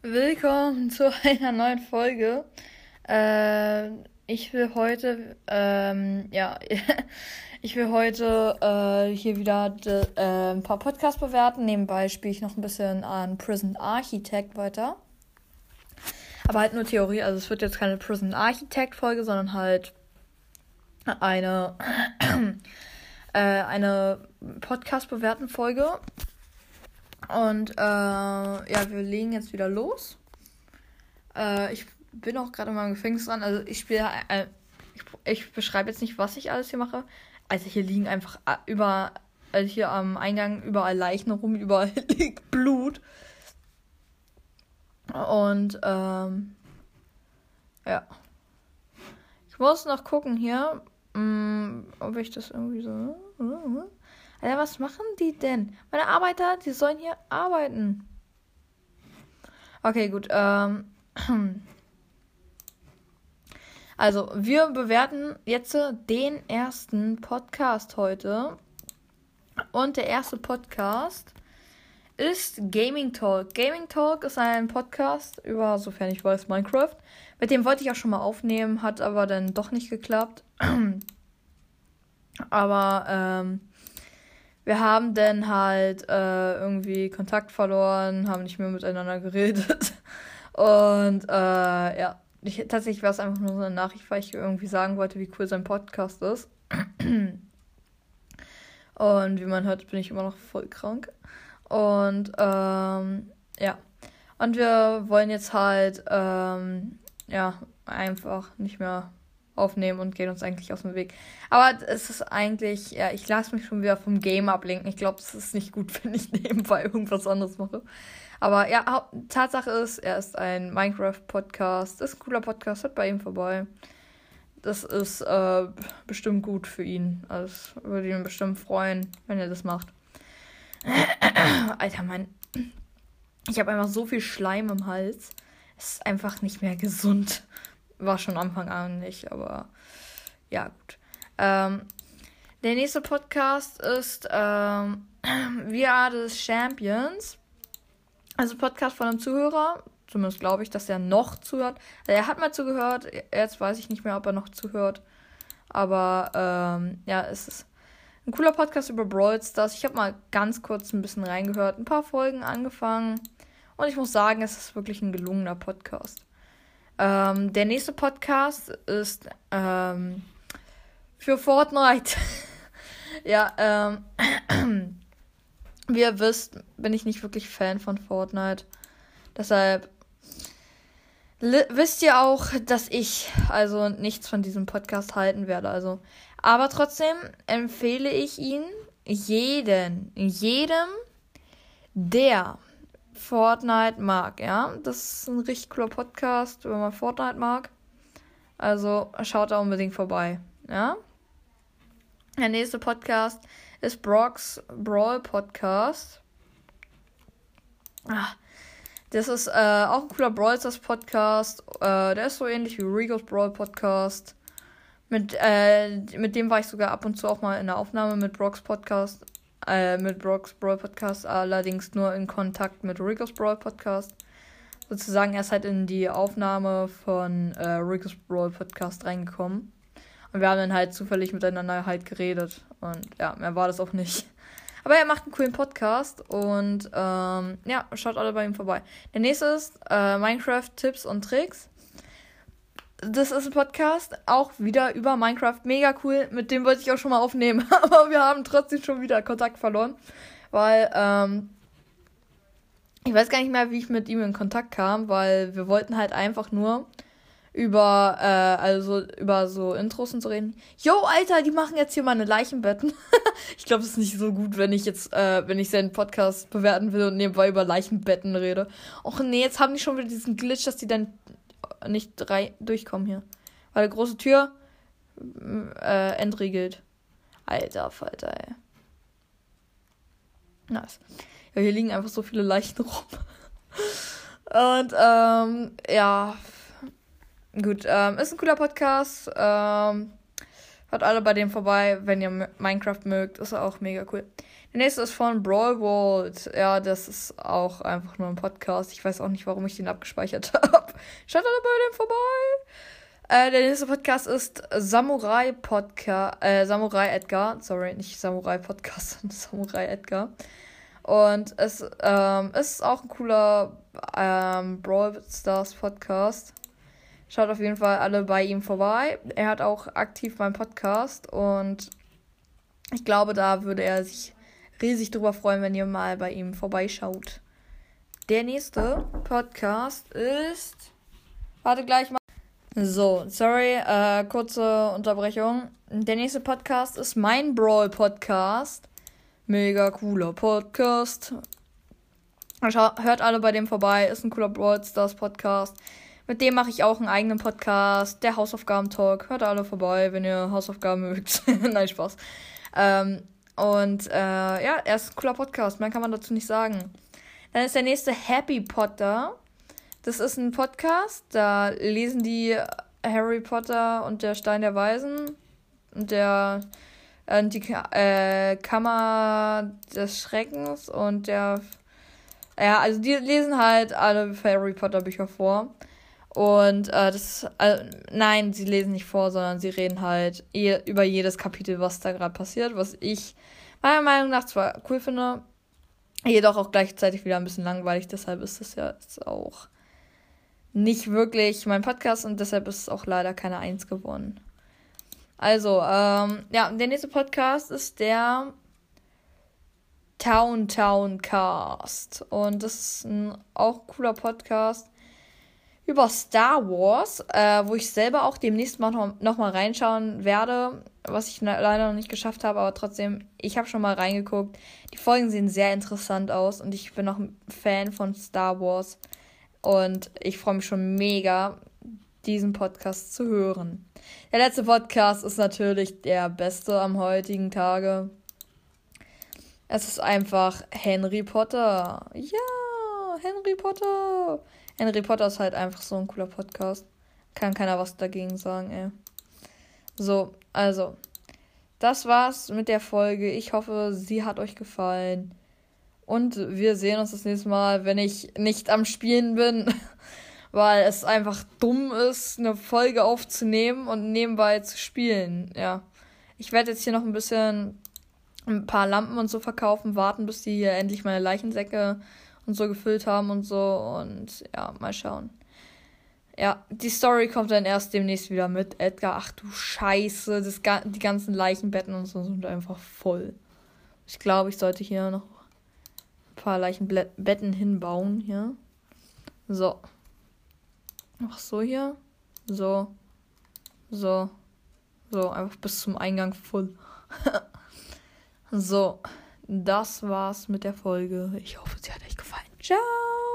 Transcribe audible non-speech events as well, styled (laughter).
Willkommen zu einer neuen Folge. Äh, ich will heute, ähm, ja, (laughs) ich will heute äh, hier wieder de, äh, ein paar Podcasts bewerten. Nebenbei spiele ich noch ein bisschen an Prison Architect weiter. Aber halt nur Theorie, also es wird jetzt keine Prison Architect Folge, sondern halt eine, (clears throat) äh, eine Podcast bewerten Folge. Und äh, ja, wir legen jetzt wieder los. Äh, ich bin auch gerade in meinem Gefängnis dran. Also ich spiele, äh, ich, ich beschreibe jetzt nicht, was ich alles hier mache. Also hier liegen einfach äh, über, also hier am Eingang überall Leichen rum, (laughs) überall liegt Blut. Und ähm, ja. Ich muss noch gucken hier, mm, ob ich das irgendwie so. Alter, was machen die denn? Meine Arbeiter, die sollen hier arbeiten. Okay, gut. Ähm. (clears throat) Also, wir bewerten jetzt den ersten Podcast heute. Und der erste Podcast ist Gaming Talk. Gaming Talk ist ein Podcast über, sofern ich weiß, Minecraft. Mit dem wollte ich auch schon mal aufnehmen, hat aber dann doch nicht geklappt. (clears throat) aber ähm, wir haben dann halt äh, irgendwie Kontakt verloren, haben nicht mehr miteinander geredet. (laughs) Und äh, ja, ich, tatsächlich war es einfach nur so eine Nachricht, weil ich irgendwie sagen wollte, wie cool sein Podcast ist. (clears throat) Und wie man hört, bin ich immer noch voll krank. Und ähm, ja. Und wir wollen jetzt halt ähm, ja einfach nicht mehr aufnehmen und gehen uns eigentlich aus dem Weg. Aber es ist eigentlich, ja, ich lasse mich schon wieder vom Game ablenken. Ich glaube, es ist nicht gut, (laughs) wenn ich nebenbei irgendwas anderes mache. Aber ja, Tatsache ist, er ist ein Minecraft-Podcast. Ist ein cooler Podcast, hört bei ihm vorbei. Das ist äh, bestimmt gut für ihn. Also würde ihn bestimmt freuen, wenn er das macht. Alter, mein. Ich habe einfach so viel Schleim im Hals. Es ist einfach nicht mehr gesund. War schon Anfang an nicht, aber ja, gut. Ähm, der nächste Podcast ist ähm, (clears throat) We Are the Champions. Also Podcast von einem Zuhörer. Zumindest glaube ich, dass er noch zuhört. Also er hat mal zugehört. Jetzt weiß ich nicht mehr, ob er noch zuhört. Aber ähm, ja, es ist ein cooler Podcast über Brawl Stars. Ich habe mal ganz kurz ein bisschen reingehört, ein paar Folgen angefangen. Und ich muss sagen, es ist wirklich ein gelungener Podcast. Ähm, der nächste Podcast ist ähm, für Fortnite. (laughs) ja, ähm, (clears throat) wie ihr wisst, bin ich nicht wirklich Fan von Fortnite. Deshalb wisst ihr auch, dass ich also nichts von diesem Podcast halten werde. Also, aber trotzdem empfehle ich ihn jeden, jedem, der Fortnite mag, ja. Das ist ein richtig cooler Podcast, wenn man Fortnite mag. Also schaut da unbedingt vorbei, ja. Der nächste Podcast ist Brock's Brawl Podcast. Ah, das ist äh, auch ein cooler Brawl Stars Podcast. Äh, der ist so ähnlich wie Regos Brawl Podcast. Mit, äh, mit dem war ich sogar ab und zu auch mal in der Aufnahme mit Brock's Podcast. Äh, mit Brock's Brawl Podcast, allerdings nur in Kontakt mit Rico's Brawl Podcast. Sozusagen erst halt in die Aufnahme von äh, Rico's Brawl Podcast reingekommen. Und wir haben dann halt zufällig miteinander halt geredet. Und ja, mehr war das auch nicht. (laughs) Aber er macht einen coolen Podcast und ähm, ja, schaut alle bei ihm vorbei. Der nächste ist äh, Minecraft Tipps und Tricks das ist ein Podcast, auch wieder über Minecraft. Mega cool. Mit dem wollte ich auch schon mal aufnehmen. (laughs) Aber wir haben trotzdem schon wieder Kontakt verloren. Weil, ähm, ich weiß gar nicht mehr, wie ich mit ihm in Kontakt kam, weil wir wollten halt einfach nur über, äh, also über so Intros und so reden. Yo, Alter, die machen jetzt hier meine Leichenbetten. (laughs) ich glaube, es ist nicht so gut, wenn ich jetzt, äh, wenn ich seinen Podcast bewerten will und nebenbei über Leichenbetten rede. Och nee, jetzt haben die schon wieder diesen Glitch, dass die dann nicht drei durchkommen hier. Weil die große Tür äh, entriegelt. Alter Falter, ey. Nice. Ja, hier liegen einfach so viele Leichen (laughs) rum. Und, ähm, ja. Gut, ähm, ist ein cooler Podcast. Ähm, Hört alle bei dem vorbei, wenn ihr Minecraft mögt. Ist auch mega cool. Der nächste ist von Brawl World. Ja, das ist auch einfach nur ein Podcast. Ich weiß auch nicht, warum ich den abgespeichert (laughs) habe. Schaut alle bei dem vorbei. Äh, der nächste Podcast ist Samurai Podcast. Äh, Samurai Edgar. Sorry, nicht Samurai Podcast, (laughs) sondern Samurai Edgar. Und es ähm, ist auch ein cooler ähm, Brawl Stars Podcast. Schaut auf jeden Fall alle bei ihm vorbei. Er hat auch aktiv meinen Podcast und ich glaube, da würde er sich riesig drüber freuen, wenn ihr mal bei ihm vorbeischaut. Der nächste Podcast ist. Warte gleich mal. So, sorry, äh, kurze Unterbrechung. Der nächste Podcast ist mein Brawl Podcast. Mega cooler Podcast. Hört alle bei dem vorbei. Ist ein cooler Brawl Stars Podcast. Mit dem mache ich auch einen eigenen Podcast, der Hausaufgaben-Talk. Hört alle vorbei, wenn ihr Hausaufgaben mögt. (laughs) Nein, Spaß. Ähm, und äh, ja, er ist ein cooler Podcast. Mehr kann man dazu nicht sagen. Dann ist der nächste Happy Potter. Das ist ein Podcast. Da lesen die Harry Potter und der Stein der Weisen und der äh, die äh, Kammer des Schreckens und der ja, also die lesen halt alle Harry Potter Bücher vor. Und äh, das, äh, nein, sie lesen nicht vor, sondern sie reden halt je, über jedes Kapitel, was da gerade passiert, was ich meiner Meinung nach zwar cool finde, jedoch auch gleichzeitig wieder ein bisschen langweilig. Deshalb ist das ja jetzt auch nicht wirklich mein Podcast und deshalb ist es auch leider keine Eins geworden. Also, ähm, ja, der nächste Podcast ist der Town Town Cast. Und das ist ein auch cooler Podcast über Star Wars, äh, wo ich selber auch demnächst mal noch, noch mal reinschauen werde, was ich leider noch nicht geschafft habe, aber trotzdem, ich habe schon mal reingeguckt. Die Folgen sehen sehr interessant aus und ich bin noch ein Fan von Star Wars und ich freue mich schon mega, diesen Podcast zu hören. Der letzte Podcast ist natürlich der beste am heutigen Tage. Es ist einfach Henry Potter. Ja, Henry Potter. Henry Potter ist halt einfach so ein cooler Podcast. Kann keiner was dagegen sagen, ey. So, also. Das war's mit der Folge. Ich hoffe, sie hat euch gefallen. Und wir sehen uns das nächste Mal, wenn ich nicht am Spielen bin. (laughs) Weil es einfach dumm ist, eine Folge aufzunehmen und nebenbei zu spielen. Ja. Ich werde jetzt hier noch ein bisschen ein paar Lampen und so verkaufen, warten, bis die hier endlich meine Leichensäcke und so gefüllt haben und so. Und ja, mal schauen. Ja, die Story kommt dann erst demnächst wieder mit Edgar. Ach du Scheiße, das, die ganzen Leichenbetten und so sind einfach voll. Ich glaube, ich sollte hier noch ein paar Leichenbetten hinbauen hier. So. Ach so hier. So. So. So, einfach bis zum Eingang voll. (laughs) so das war's mit der Folge. Ich hoffe, sie hat euch gefallen. Ciao!